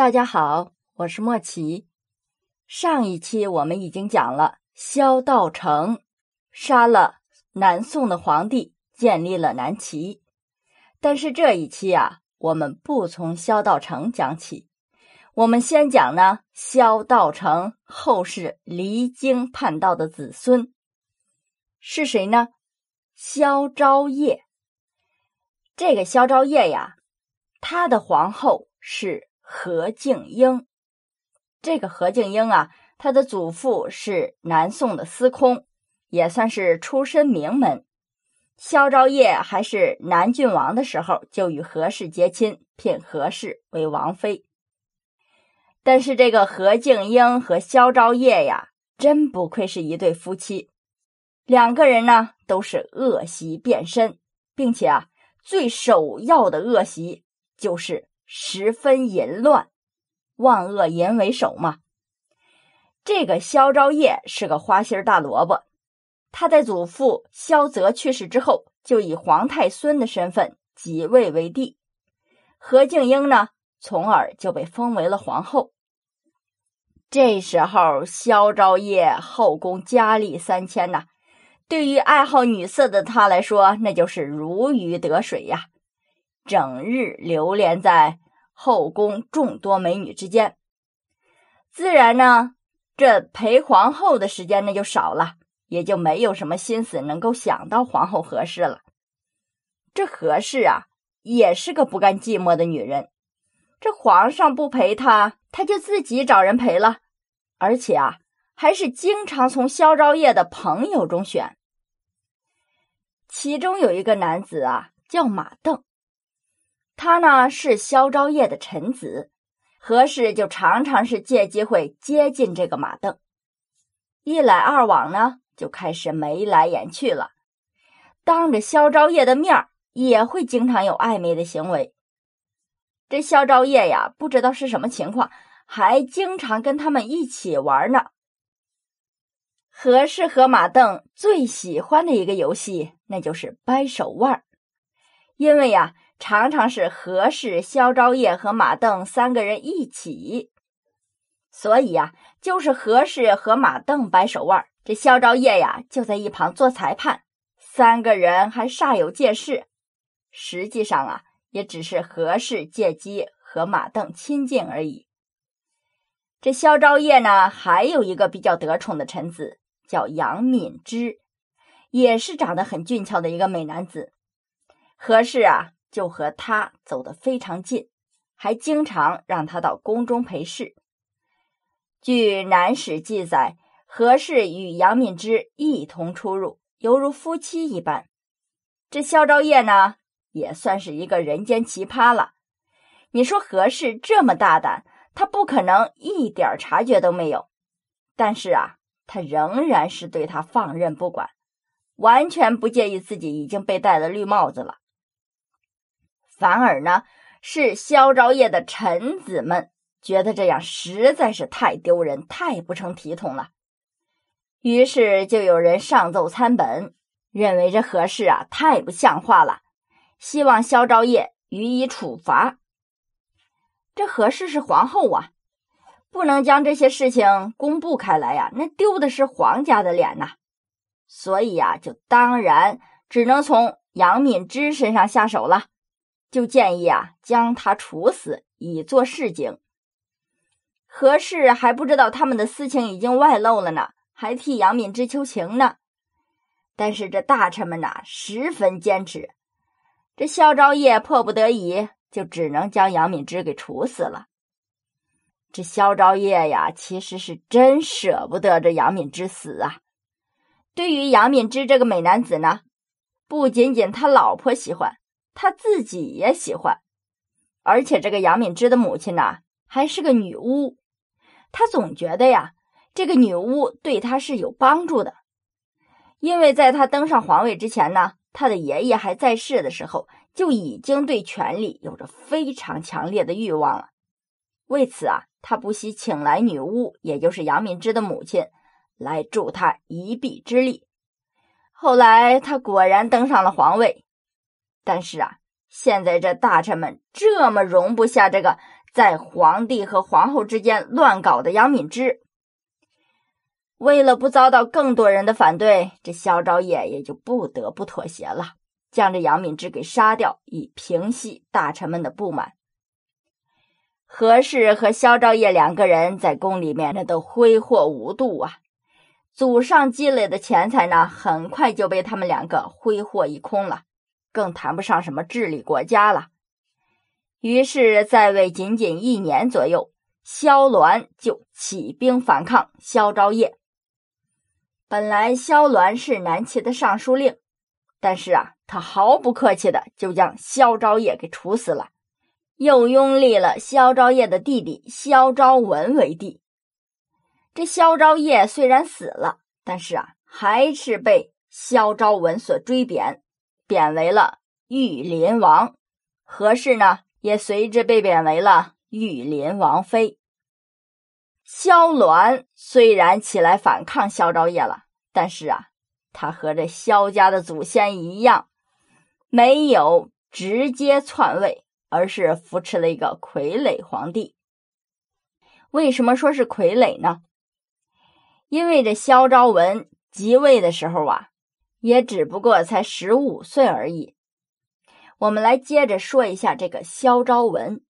大家好，我是莫奇。上一期我们已经讲了萧道成杀了南宋的皇帝，建立了南齐。但是这一期啊，我们不从萧道成讲起，我们先讲呢萧道成后世离经叛道的子孙是谁呢？萧昭业。这个萧昭业呀，他的皇后是。何敬英，这个何敬英啊，他的祖父是南宋的司空，也算是出身名门。萧昭业还是南郡王的时候，就与何氏结亲，聘何氏为王妃。但是这个何敬英和萧昭业呀，真不愧是一对夫妻，两个人呢都是恶习变身，并且啊，最首要的恶习就是。十分淫乱，万恶淫为首嘛。这个萧昭业是个花心大萝卜，他在祖父萧泽去世之后，就以皇太孙的身份即位为帝。何敬英呢，从而就被封为了皇后。这时候，萧昭业后宫佳丽三千呐，对于爱好女色的他来说，那就是如鱼得水呀。整日流连在后宫众多美女之间，自然呢，这陪皇后的时间那就少了，也就没有什么心思能够想到皇后何氏了。这何氏啊，也是个不甘寂寞的女人。这皇上不陪她，她就自己找人陪了，而且啊，还是经常从萧昭业的朋友中选。其中有一个男子啊，叫马邓。他呢是萧昭业的臣子，何氏就常常是借机会接近这个马邓，一来二往呢，就开始眉来眼去了。当着萧昭业的面也会经常有暧昧的行为。这萧昭业呀，不知道是什么情况，还经常跟他们一起玩呢。何氏和马邓最喜欢的一个游戏，那就是掰手腕因为呀。常常是何氏、萧昭业和马邓三个人一起，所以呀，就是何氏和马邓掰手腕，这萧昭业呀就在一旁做裁判，三个人还煞有介事。实际上啊，也只是何氏借机和马邓亲近而已。这萧昭业呢，还有一个比较得宠的臣子，叫杨敏之，也是长得很俊俏的一个美男子。何氏啊。就和他走得非常近，还经常让他到宫中陪侍。据《南史》记载，何氏与杨敏之一同出入，犹如夫妻一般。这萧昭业呢，也算是一个人间奇葩了。你说何氏这么大胆，他不可能一点察觉都没有。但是啊，他仍然是对他放任不管，完全不介意自己已经被戴了绿帽子了。反而呢，是萧昭业的臣子们觉得这样实在是太丢人、太不成体统了，于是就有人上奏参本，认为这何氏啊太不像话了，希望萧昭业予以处罚。这何氏是皇后啊，不能将这些事情公布开来呀，那丢的是皇家的脸呐。所以呀，就当然只能从杨敏之身上下手了。就建议啊，将他处死，以作示警。何氏还不知道他们的私情已经外露了呢，还替杨敏之求情呢。但是这大臣们呐，十分坚持。这萧昭业迫不得已，就只能将杨敏之给处死了。这萧昭业呀，其实是真舍不得这杨敏之死啊。对于杨敏之这个美男子呢，不仅仅他老婆喜欢。他自己也喜欢，而且这个杨敏之的母亲呢，还是个女巫。他总觉得呀，这个女巫对他是有帮助的，因为在他登上皇位之前呢，他的爷爷还在世的时候，就已经对权力有着非常强烈的欲望了。为此啊，他不惜请来女巫，也就是杨敏之的母亲，来助他一臂之力。后来他果然登上了皇位。但是啊，现在这大臣们这么容不下这个在皇帝和皇后之间乱搞的杨敏之。为了不遭到更多人的反对，这萧昭业也就不得不妥协了，将这杨敏之给杀掉，以平息大臣们的不满。何氏和萧昭业两个人在宫里面那都挥霍无度啊，祖上积累的钱财呢，很快就被他们两个挥霍一空了，更谈不上什么治理国家了。于是，在位仅仅一年左右，萧鸾就起兵反抗萧昭业。本来萧鸾是南齐的尚书令，但是啊，他毫不客气的就将萧昭业给处死了，又拥立了萧昭业的弟弟萧昭文为帝。这萧昭业虽然死了，但是啊，还是被萧昭文所追贬，贬为了玉林王。何氏呢，也随之被贬为了玉林王妃。萧鸾虽然起来反抗萧昭业了，但是啊，他和这萧家的祖先一样，没有直接篡位，而是扶持了一个傀儡皇帝。为什么说是傀儡呢？因为这萧昭文即位的时候啊，也只不过才十五岁而已。我们来接着说一下这个萧昭文。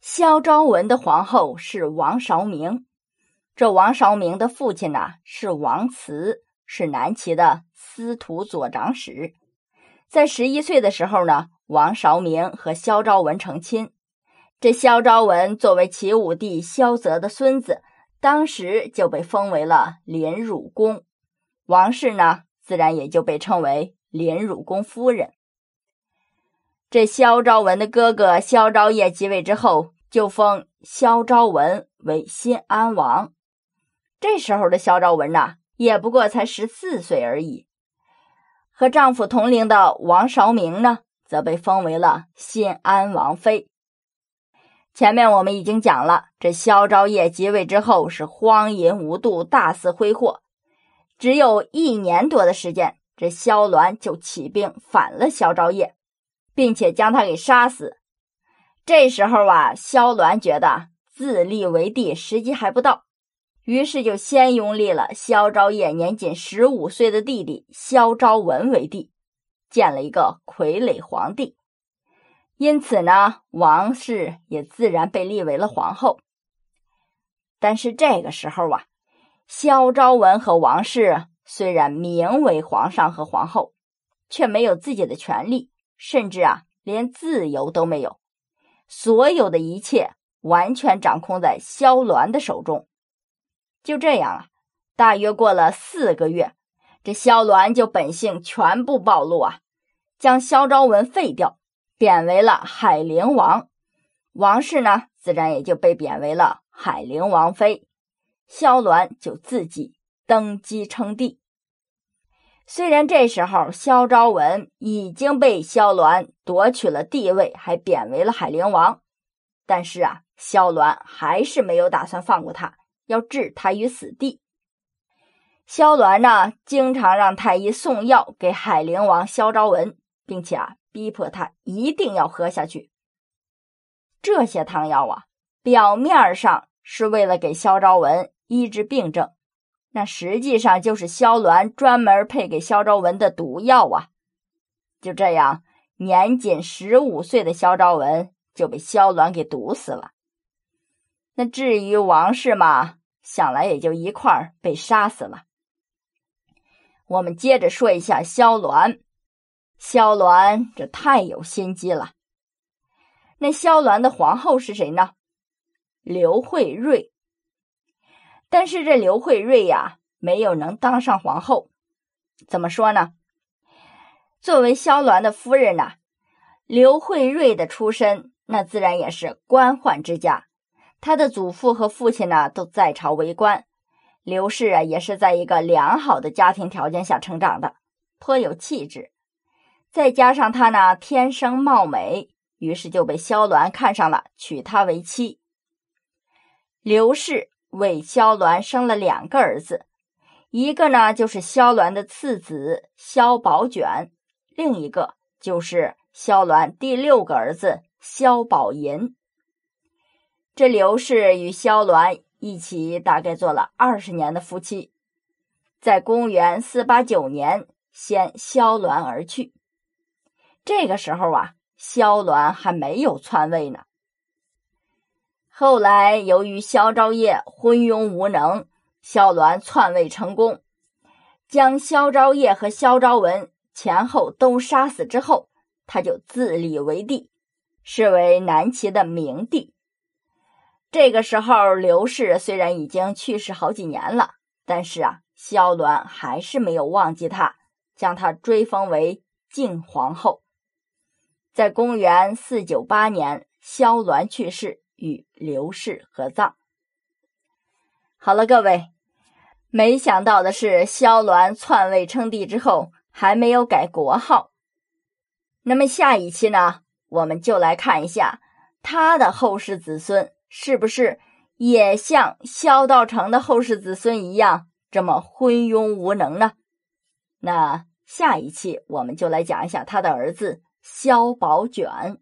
萧昭文的皇后是王韶明。这王韶明的父亲呢是王慈，是南齐的司徒左长史。在十一岁的时候呢，王韶明和萧昭文成亲。这萧昭文作为齐武帝萧泽的孙子，当时就被封为了临汝公，王氏呢自然也就被称为连汝公夫人。这萧昭文的哥哥萧昭业即位之后，就封萧昭文为新安王。这时候的萧昭文呐，也不过才十四岁而已。和丈夫同龄的王韶明呢，则被封为了新安王妃。前面我们已经讲了，这萧昭业即位之后是荒淫无度，大肆挥霍。只有一年多的时间，这萧鸾就起兵反了萧昭业，并且将他给杀死。这时候啊，萧鸾觉得自立为帝时机还不到。于是就先拥立了萧昭业年仅十五岁的弟弟萧昭文为帝，建了一个傀儡皇帝。因此呢，王氏也自然被立为了皇后。但是这个时候啊，萧昭文和王氏虽然名为皇上和皇后，却没有自己的权利，甚至啊，连自由都没有。所有的一切完全掌控在萧鸾的手中。就这样啊，大约过了四个月，这萧鸾就本性全部暴露啊，将萧昭文废掉，贬为了海陵王。王氏呢，自然也就被贬为了海陵王妃。萧鸾就自己登基称帝。虽然这时候萧昭文已经被萧鸾夺取了地位，还贬为了海陵王，但是啊，萧鸾还是没有打算放过他。要置他于死地。萧鸾呢，经常让太医送药给海陵王萧昭文，并且啊，逼迫他一定要喝下去。这些汤药啊，表面上是为了给萧昭文医治病症，那实际上就是萧鸾专门配给萧昭文的毒药啊。就这样，年仅十五岁的萧昭文就被萧鸾给毒死了。那至于王氏嘛，想来也就一块儿被杀死了。我们接着说一下萧鸾，萧鸾这太有心机了。那萧鸾的皇后是谁呢？刘慧瑞。但是这刘慧瑞呀，没有能当上皇后。怎么说呢？作为萧鸾的夫人呐，刘慧瑞的出身，那自然也是官宦之家。他的祖父和父亲呢，都在朝为官。刘氏啊，也是在一个良好的家庭条件下成长的，颇有气质。再加上他呢，天生貌美，于是就被萧鸾看上了，娶她为妻。刘氏为萧鸾生了两个儿子，一个呢就是萧鸾的次子萧宝卷，另一个就是萧鸾第六个儿子萧宝寅。这刘氏与萧鸾一起大概做了二十年的夫妻，在公元四八九年，先萧鸾而去。这个时候啊，萧鸾还没有篡位呢。后来由于萧昭业昏庸无能，萧鸾篡位成功，将萧昭业和萧昭文前后都杀死之后，他就自立为帝，是为南齐的明帝。这个时候，刘氏虽然已经去世好几年了，但是啊，萧鸾还是没有忘记他，将他追封为晋皇后。在公元四九八年，萧鸾去世，与刘氏合葬。好了，各位，没想到的是，萧鸾篡位称帝之后，还没有改国号。那么下一期呢，我们就来看一下他的后世子孙。是不是也像萧道成的后世子孙一样这么昏庸无能呢？那下一期我们就来讲一下他的儿子萧宝卷。